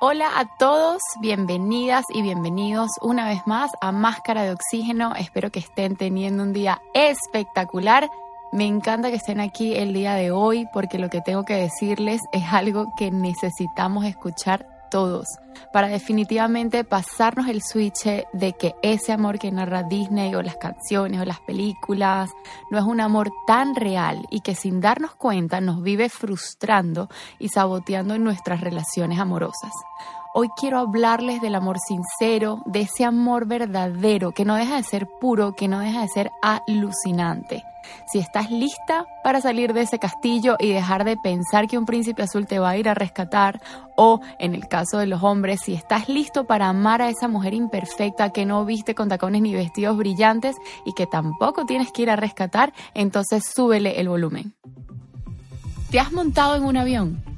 Hola a todos, bienvenidas y bienvenidos una vez más a Máscara de Oxígeno. Espero que estén teniendo un día espectacular. Me encanta que estén aquí el día de hoy porque lo que tengo que decirles es algo que necesitamos escuchar todos para definitivamente pasarnos el switch de que ese amor que narra Disney o las canciones o las películas no es un amor tan real y que sin darnos cuenta nos vive frustrando y saboteando en nuestras relaciones amorosas. Hoy quiero hablarles del amor sincero, de ese amor verdadero que no deja de ser puro, que no deja de ser alucinante. Si estás lista para salir de ese castillo y dejar de pensar que un príncipe azul te va a ir a rescatar, o en el caso de los hombres, si estás listo para amar a esa mujer imperfecta que no viste con tacones ni vestidos brillantes y que tampoco tienes que ir a rescatar, entonces súbele el volumen. ¿Te has montado en un avión?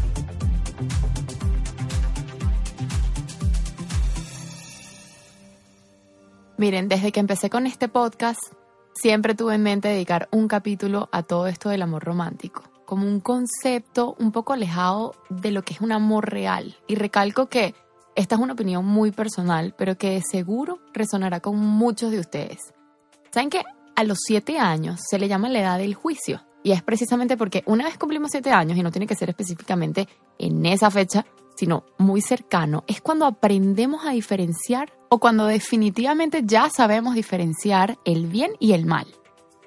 Miren, desde que empecé con este podcast, siempre tuve en mente dedicar un capítulo a todo esto del amor romántico, como un concepto un poco alejado de lo que es un amor real. Y recalco que esta es una opinión muy personal, pero que de seguro resonará con muchos de ustedes. ¿Saben que a los siete años se le llama la edad del juicio? Y es precisamente porque una vez cumplimos siete años, y no tiene que ser específicamente en esa fecha, sino muy cercano, es cuando aprendemos a diferenciar o cuando definitivamente ya sabemos diferenciar el bien y el mal.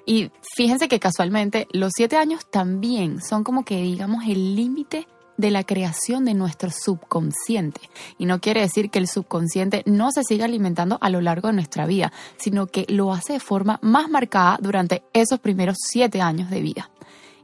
Y fíjense que casualmente los siete años también son como que digamos el límite de la creación de nuestro subconsciente. Y no quiere decir que el subconsciente no se siga alimentando a lo largo de nuestra vida, sino que lo hace de forma más marcada durante esos primeros siete años de vida.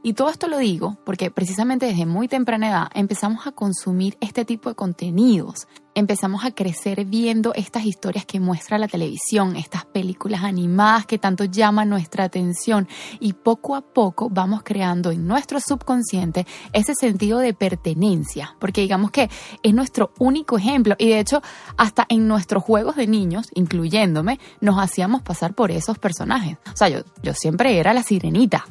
Y todo esto lo digo porque precisamente desde muy temprana edad empezamos a consumir este tipo de contenidos. Empezamos a crecer viendo estas historias que muestra la televisión, estas películas animadas que tanto llaman nuestra atención y poco a poco vamos creando en nuestro subconsciente ese sentido de pertenencia, porque digamos que es nuestro único ejemplo y de hecho hasta en nuestros juegos de niños, incluyéndome, nos hacíamos pasar por esos personajes. O sea, yo, yo siempre era la sirenita,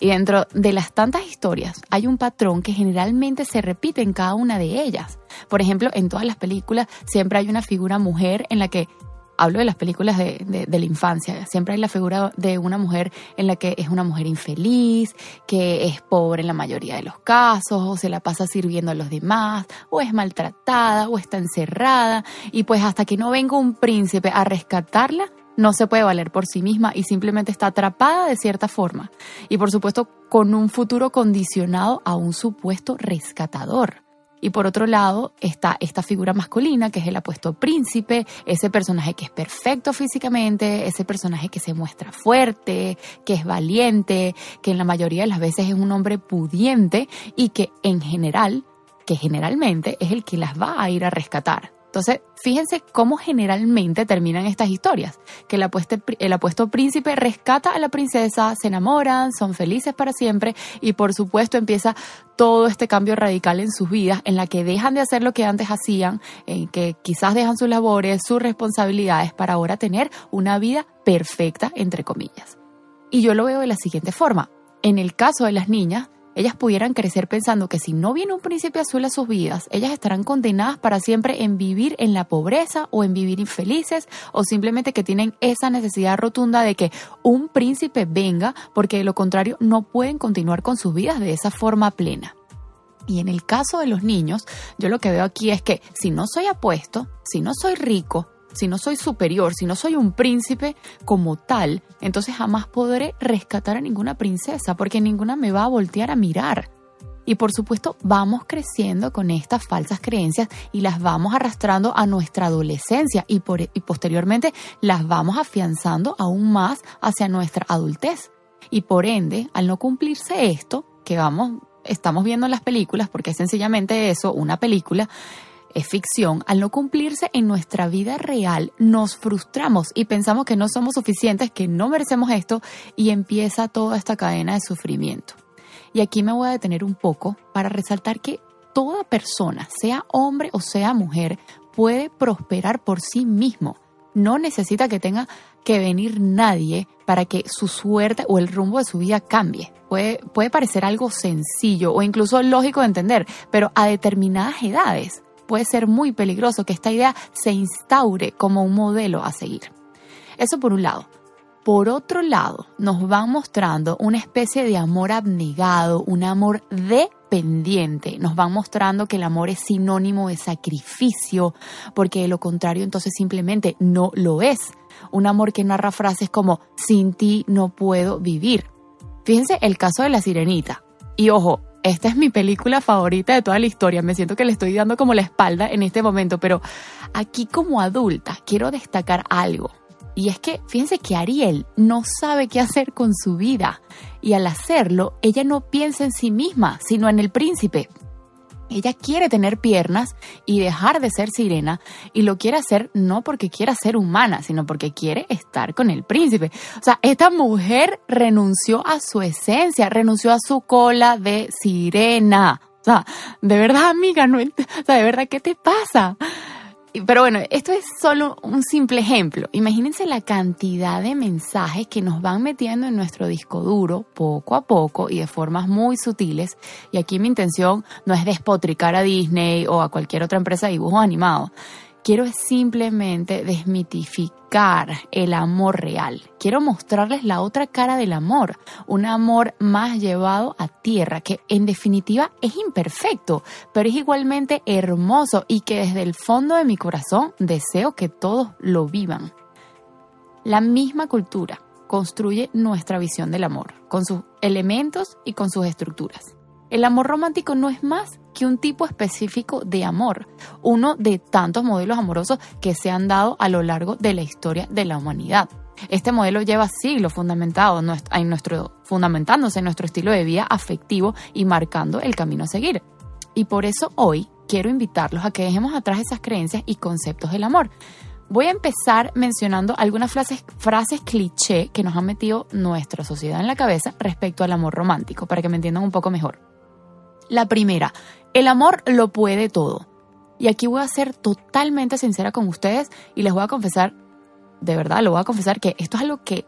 y dentro de las tantas historias hay un patrón que generalmente se repite en cada una de ellas. Por ejemplo, en todas las películas siempre hay una figura mujer en la que hablo de las películas de, la infancia, siempre hay la figura de una mujer en la que es una mujer infeliz, que es pobre en la mayoría de los casos, o se la pasa sirviendo a los demás, o es maltratada, o está encerrada, y pues hasta que no venga un príncipe a rescatarla, no se puede valer por sí misma y simplemente está atrapada de cierta forma. Y por supuesto con un futuro condicionado a un supuesto rescatador. Y por otro lado está esta figura masculina que es el apuesto príncipe, ese personaje que es perfecto físicamente, ese personaje que se muestra fuerte, que es valiente, que en la mayoría de las veces es un hombre pudiente y que en general, que generalmente es el que las va a ir a rescatar. Entonces, fíjense cómo generalmente terminan estas historias, que el apuesto, príncipe rescata a la princesa, se enamoran, son felices para siempre y por supuesto empieza todo este cambio radical en sus vidas, en la que dejan de hacer lo que antes hacían, en que quizás dejan sus labores, sus responsabilidades para ahora tener una vida perfecta, entre comillas. Y yo lo veo de la siguiente forma. En el caso de las niñas, ellas pudieran crecer pensando que si no viene un príncipe azul a sus vidas, ellas estarán condenadas para siempre en vivir en la pobreza o en vivir infelices o simplemente que tienen esa necesidad rotunda de que un príncipe venga porque de lo contrario no pueden continuar con sus vidas de esa forma plena. Y en el caso de los niños, yo lo que veo aquí es que si no soy apuesto, si no soy rico, si no soy superior, si no soy un príncipe como tal, entonces jamás podré rescatar a ninguna princesa porque ninguna me va a voltear a mirar. Y por supuesto vamos creciendo con estas falsas creencias y las vamos arrastrando a nuestra adolescencia y, posteriormente las vamos afianzando aún más hacia nuestra adultez. Y por ende, al no cumplirse esto, que vamos, estamos viendo en las películas, porque es sencillamente eso, una película, es ficción, al no cumplirse en nuestra vida real, nos frustramos y pensamos que no somos suficientes, que no merecemos esto y empieza toda esta cadena de sufrimiento. Y aquí me voy a detener un poco para resaltar que toda persona, sea hombre o sea mujer, puede prosperar por sí mismo. No necesita que tenga que venir nadie para que su suerte o el rumbo de su vida cambie. Puede, puede parecer algo sencillo o incluso lógico de entender, pero a determinadas edades puede ser muy peligroso que esta idea se instaure como un modelo a seguir. Eso por un lado. Por otro lado, nos van mostrando una especie de amor abnegado, un amor dependiente. Nos van mostrando que el amor es sinónimo de sacrificio, porque de lo contrario entonces simplemente no lo es. Un amor que narra frases como, sin ti no puedo vivir. Fíjense el caso de la sirenita. Y ojo, esta es mi película favorita de toda la historia. Me siento que le estoy dando como la espalda en este momento, pero aquí como adulta quiero destacar algo. Y es que fíjense que Ariel no sabe qué hacer con su vida y al hacerlo ella no piensa en sí misma, sino en el príncipe. Ella quiere tener piernas y dejar de ser sirena y lo quiere hacer no porque quiera ser humana, sino porque quiere estar con el príncipe. O sea, esta mujer renunció a su esencia, renunció a su cola de sirena. O sea, de verdad, amiga, no, de verdad, ¿qué te pasa? Pero bueno, esto es solo un simple ejemplo. Imagínense la cantidad de mensajes que nos van metiendo en nuestro disco duro poco a poco y de formas muy sutiles. Y aquí mi intención no es despotricar a Disney o a cualquier otra empresa de dibujos animados quiero simplemente desmitificar el amor real. Quiero mostrarles la otra cara del amor, un amor más llevado a tierra, que en definitiva es imperfecto, pero es igualmente hermoso y que desde el fondo de mi corazón deseo que todos lo vivan. La misma cultura construye nuestra visión del amor, con sus elementos y con sus estructuras. El amor romántico no es más que un tipo específico de amor, uno de tantos modelos amorosos que se han dado a lo largo de la historia de la humanidad. Este modelo lleva siglos fundamentado en nuestro, fundamentándose en nuestro estilo de vida afectivo y marcando el camino a seguir. Y por eso hoy quiero invitarlos a que dejemos atrás esas creencias y conceptos del amor. Voy a empezar mencionando algunas frases, frases cliché que nos han metido nuestra sociedad en la cabeza respecto al amor romántico, para que me entiendan un poco mejor. La primera, el amor lo puede todo. Y aquí voy a ser totalmente sincera con ustedes y les voy a confesar, de verdad, lo voy a confesar que esto es algo que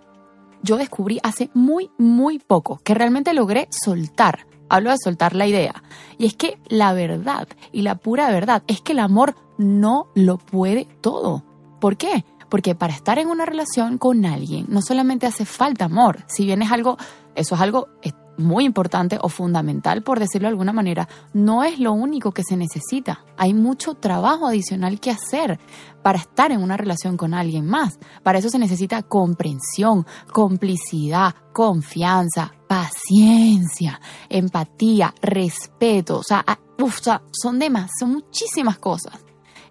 yo descubrí hace muy, muy poco, que realmente logré soltar. Hablo de soltar la idea. Y es que la verdad y la pura verdad es que el amor no lo puede todo. ¿Por qué? Porque para estar en una relación con alguien no solamente hace falta amor, si bien es algo, eso es algo muy importante o fundamental, por decirlo de alguna manera, no es lo único que se necesita. Hay mucho trabajo adicional que hacer para estar en una relación con alguien más. Para eso se necesita comprensión, complicidad, confianza, paciencia, empatía, respeto. O sea, son demás, son muchísimas cosas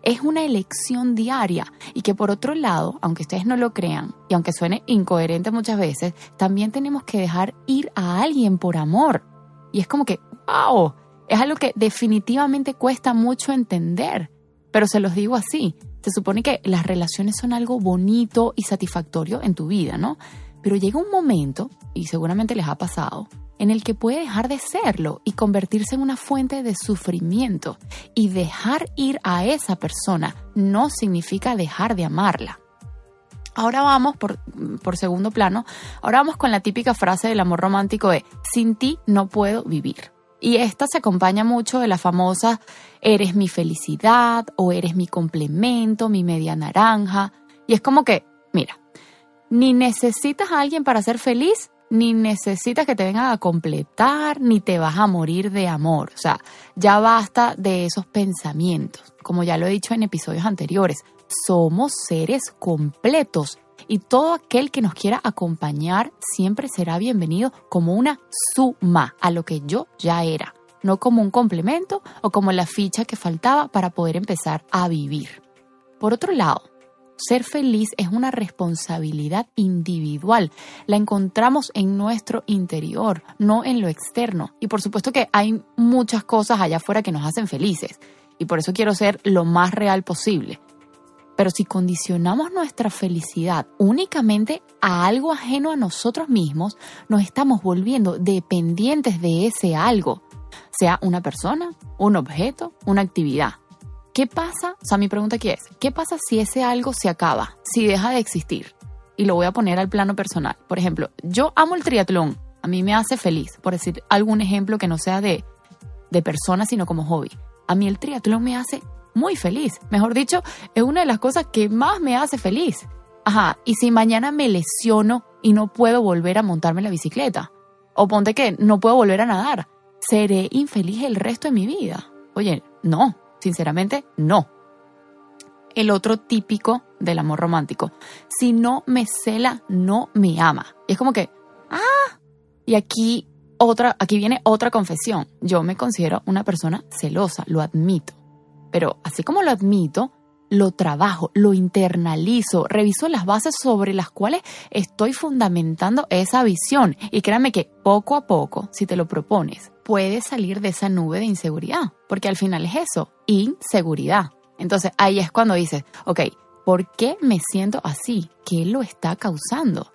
es una elección diaria y que por otro lado, aunque ustedes no lo crean y aunque suene incoherente muchas veces, también tenemos que dejar ir a alguien por amor. Y es como que, wow, es algo que definitivamente cuesta mucho entender, pero se los digo así, se supone que las relaciones son algo bonito y satisfactorio en tu vida, ¿no? Pero llega un momento, y seguramente les ha pasado, en el que puede dejar de serlo y convertirse en una fuente de sufrimiento. Y dejar ir a esa persona no significa dejar de amarla. Ahora vamos, por, por, segundo plano, ahora vamos con la típica frase del amor romántico de, sin ti no puedo vivir. Y esta se acompaña mucho de la famosa, eres mi felicidad o eres mi complemento, mi media naranja. Y es como que, mira, ni necesitas a alguien para ser feliz, ni necesitas que te vengan a completar, ni te vas a morir de amor. O sea, ya basta de esos pensamientos. Como ya lo he dicho en episodios anteriores, somos seres completos y todo aquel que nos quiera acompañar siempre será bienvenido como una suma a lo que yo ya era, no como un complemento o como la ficha que faltaba para poder empezar a vivir. Por otro lado, ser feliz es una responsabilidad individual. La encontramos en nuestro interior, no en lo externo. Y por supuesto que hay muchas cosas allá afuera que nos hacen felices. Y por eso quiero ser lo más real posible. Pero si condicionamos nuestra felicidad únicamente a algo ajeno a nosotros mismos, nos estamos volviendo dependientes de ese algo, sea una persona, un objeto, una actividad. ¿Qué pasa? O sea, mi pregunta aquí es, ¿qué pasa si ese algo se acaba, si deja de existir? Y lo voy a poner al plano personal. Por ejemplo, yo amo el triatlón, a mí me hace feliz, por decir algún ejemplo que no sea de, de persona, sino como hobby. A mí el triatlón me hace muy feliz. Mejor dicho, es una de las cosas que más me hace feliz. Ajá, y si mañana me lesiono y no puedo volver a montarme la bicicleta, o ponte que no puedo volver a nadar, ¿seré infeliz el resto de mi vida? Oye, no, Sinceramente, no. El otro típico del amor romántico. Si no me cela, no me ama. Y es como que, ah, y aquí otra, aquí viene otra confesión. Yo me considero una persona celosa, lo admito. Pero así como lo admito, lo trabajo, lo internalizo, reviso las bases sobre las cuales estoy fundamentando esa visión. Y créanme que poco a poco, si te lo propones, puedes salir de esa nube de inseguridad, porque al final es eso, inseguridad. Entonces ahí es cuando dices, ok, ¿por qué me siento así? ¿Qué lo está causando?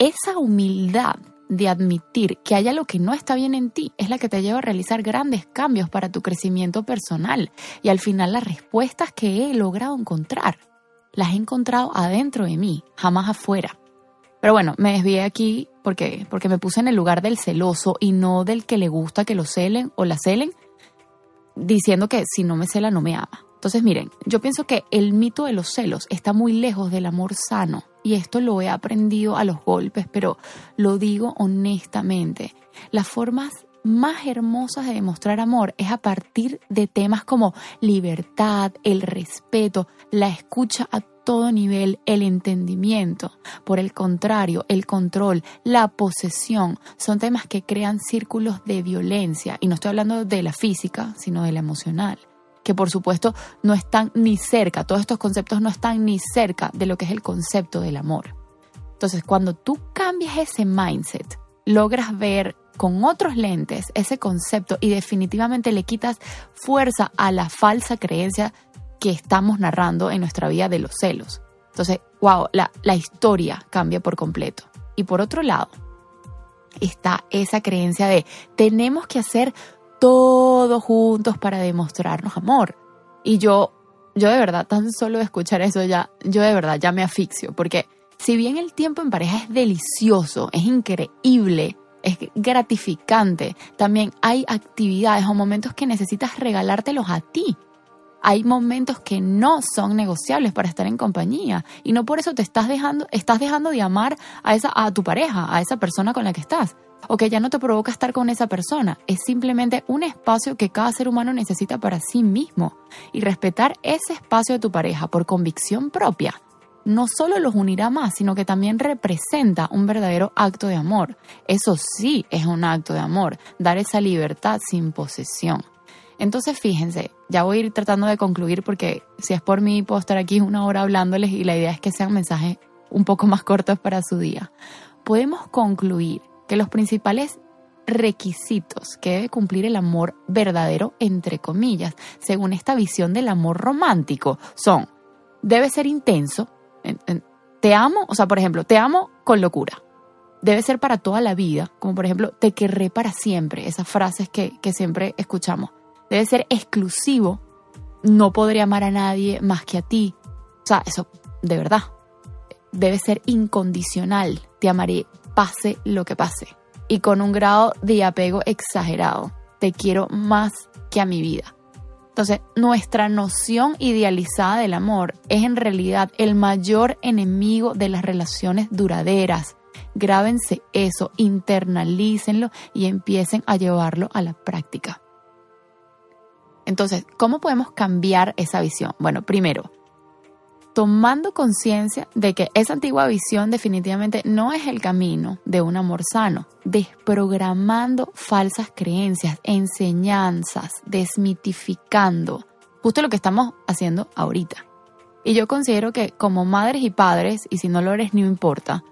Esa humildad de admitir que haya lo que no está bien en ti es la que te lleva a realizar grandes cambios para tu crecimiento personal. Y al final las respuestas que he logrado encontrar, las he encontrado adentro de mí, jamás afuera. Pero bueno, me desvié aquí porque, porque me puse en el lugar del celoso y no del que le gusta que lo celen o la celen, diciendo que si no me cela no me ama. Entonces miren, yo pienso que el mito de los celos está muy lejos del amor sano y esto lo he aprendido a los golpes, pero lo digo honestamente. Las formas más hermosas de demostrar amor es a partir de temas como libertad, el respeto, la escucha a todo nivel, el entendimiento. Por el contrario, el control, la posesión son temas que crean círculos de violencia y no estoy hablando de la física, sino de la emocional que por supuesto no están ni cerca, todos estos conceptos no están ni cerca de lo que es el concepto del amor. Entonces, cuando tú cambias ese mindset, logras ver con otros lentes ese concepto y definitivamente le quitas fuerza a la falsa creencia que estamos narrando en nuestra vida de los celos. Entonces, wow, la, historia cambia por completo. Y por otro lado, está esa creencia de tenemos que hacer todo juntos para demostrarnos amor. Y yo, yo de verdad, tan solo de escuchar eso ya, yo de verdad ya me asfixio, porque si bien el tiempo en pareja es delicioso, es increíble, es gratificante. También hay actividades o momentos que necesitas regalártelos a ti. Hay momentos que no son negociables para estar en compañía y no por eso te estás dejando, estás dejando de amar a esa a tu pareja, a esa persona con la que estás o que ya no te provoca estar con esa persona. Es simplemente un espacio que cada ser humano necesita para sí mismo y respetar ese espacio de tu pareja por convicción propia no solo los unirá más, sino que también representa un verdadero acto de amor. Eso sí es un acto de amor, dar esa libertad sin posesión. Entonces fíjense, ya voy tratando de concluir porque si es por mí puedo estar aquí una hora hablándoles y la idea es que sean mensajes un poco más cortos para su día. Podemos concluir que los principales requisitos que debe cumplir el amor verdadero, entre comillas, según esta visión del amor romántico, son, debe ser intenso, te amo, o sea, por ejemplo, te amo con locura. Debe ser para toda la vida, como por ejemplo, te querré para siempre, esas frases que, que siempre escuchamos. Debe ser exclusivo, no podré amar a nadie más que a ti. O sea, eso, de verdad. Debe ser incondicional, te amaré pase lo que pase. Y con un grado de apego exagerado, te quiero más que a mi vida. Entonces, nuestra noción idealizada del amor es en realidad el mayor enemigo de las relaciones duraderas. Grábense eso, internalícenlo y empiecen a llevarlo a la práctica. Entonces, ¿cómo podemos cambiar esa visión? Bueno, primero, tomando conciencia de que esa antigua visión definitivamente no es el camino de un amor sano, desprogramando falsas creencias, enseñanzas, desmitificando, justo lo que estamos haciendo ahorita. Y yo considero que como madres y padres, y si no lo eres, no importa,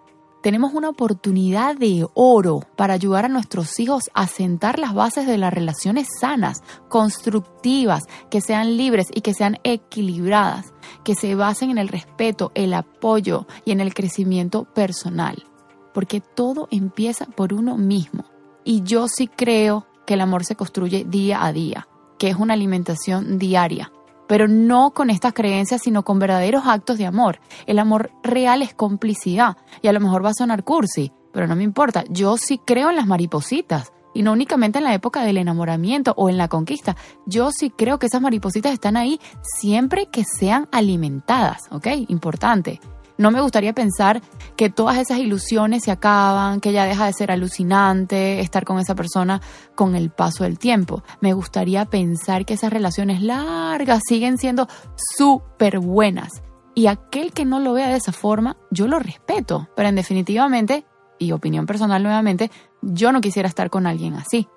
tenemos una oportunidad de oro para ayudar a nuestros hijos a sentar las bases de las relaciones sanas, constructivas, que sean libres y que sean equilibradas, que se basen en el respeto, el apoyo y en el crecimiento personal. Porque todo empieza por uno mismo. Y yo sí creo que el amor se construye día a día, que es una alimentación diaria pero no con estas creencias, sino con verdaderos actos de amor. El amor real es complicidad y a lo mejor va a sonar cursi, pero no me importa. Yo sí creo en las maripositas y no únicamente en la época del enamoramiento o en la conquista. Yo sí creo que esas maripositas están ahí siempre que sean alimentadas, ¿ok? Importante. No me gustaría pensar que todas esas ilusiones se acaban, que ya deja de ser alucinante estar con esa persona con el paso del tiempo. Me gustaría pensar que esas relaciones largas siguen siendo súper buenas. Y aquel que no lo vea de esa forma, yo lo respeto. Pero en definitivamente, y opinión personal nuevamente, yo no quisiera estar con alguien así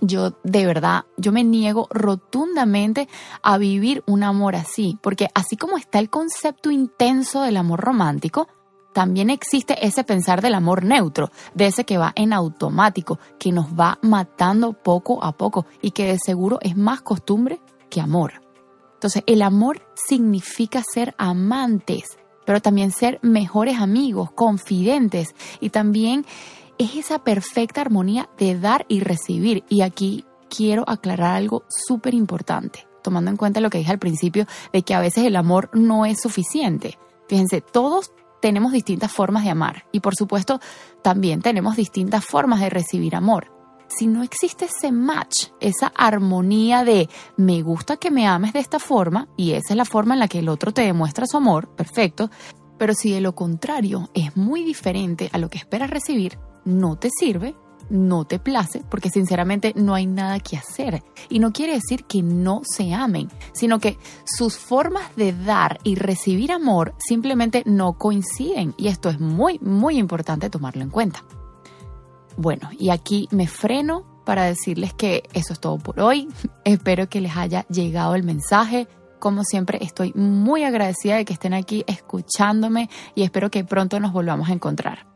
yo de verdad, yo me niego rotundamente a vivir un amor así, porque así como está el concepto intenso del amor romántico, también existe ese pensar del amor neutro, de ese que va en automático, que nos va matando poco a poco y que de seguro es más costumbre que amor. Entonces, el amor significa ser amantes, pero también ser mejores amigos, confidentes y también es esa perfecta armonía de dar y recibir. Y aquí quiero aclarar algo súper importante, tomando en cuenta lo que dije al principio de que a veces el amor no es suficiente. Fíjense, todos tenemos distintas formas de amar y por supuesto también tenemos distintas formas de recibir amor. Si no existe ese match, esa armonía de me gusta que me ames de esta forma y esa es la forma en la que el otro te demuestra su amor, perfecto, pero si de lo contrario es muy diferente a lo que esperas recibir, no te sirve, no te place, porque sinceramente no hay nada que hacer. Y no quiere decir que no se amen, sino que sus formas de dar y recibir amor simplemente no coinciden. Y esto es muy, muy importante tomarlo en cuenta. Bueno, y aquí me freno para decirles que eso es todo por hoy. Espero que les haya llegado el mensaje. Como siempre, estoy muy agradecida de que estén aquí escuchándome y espero que pronto nos volvamos a encontrar.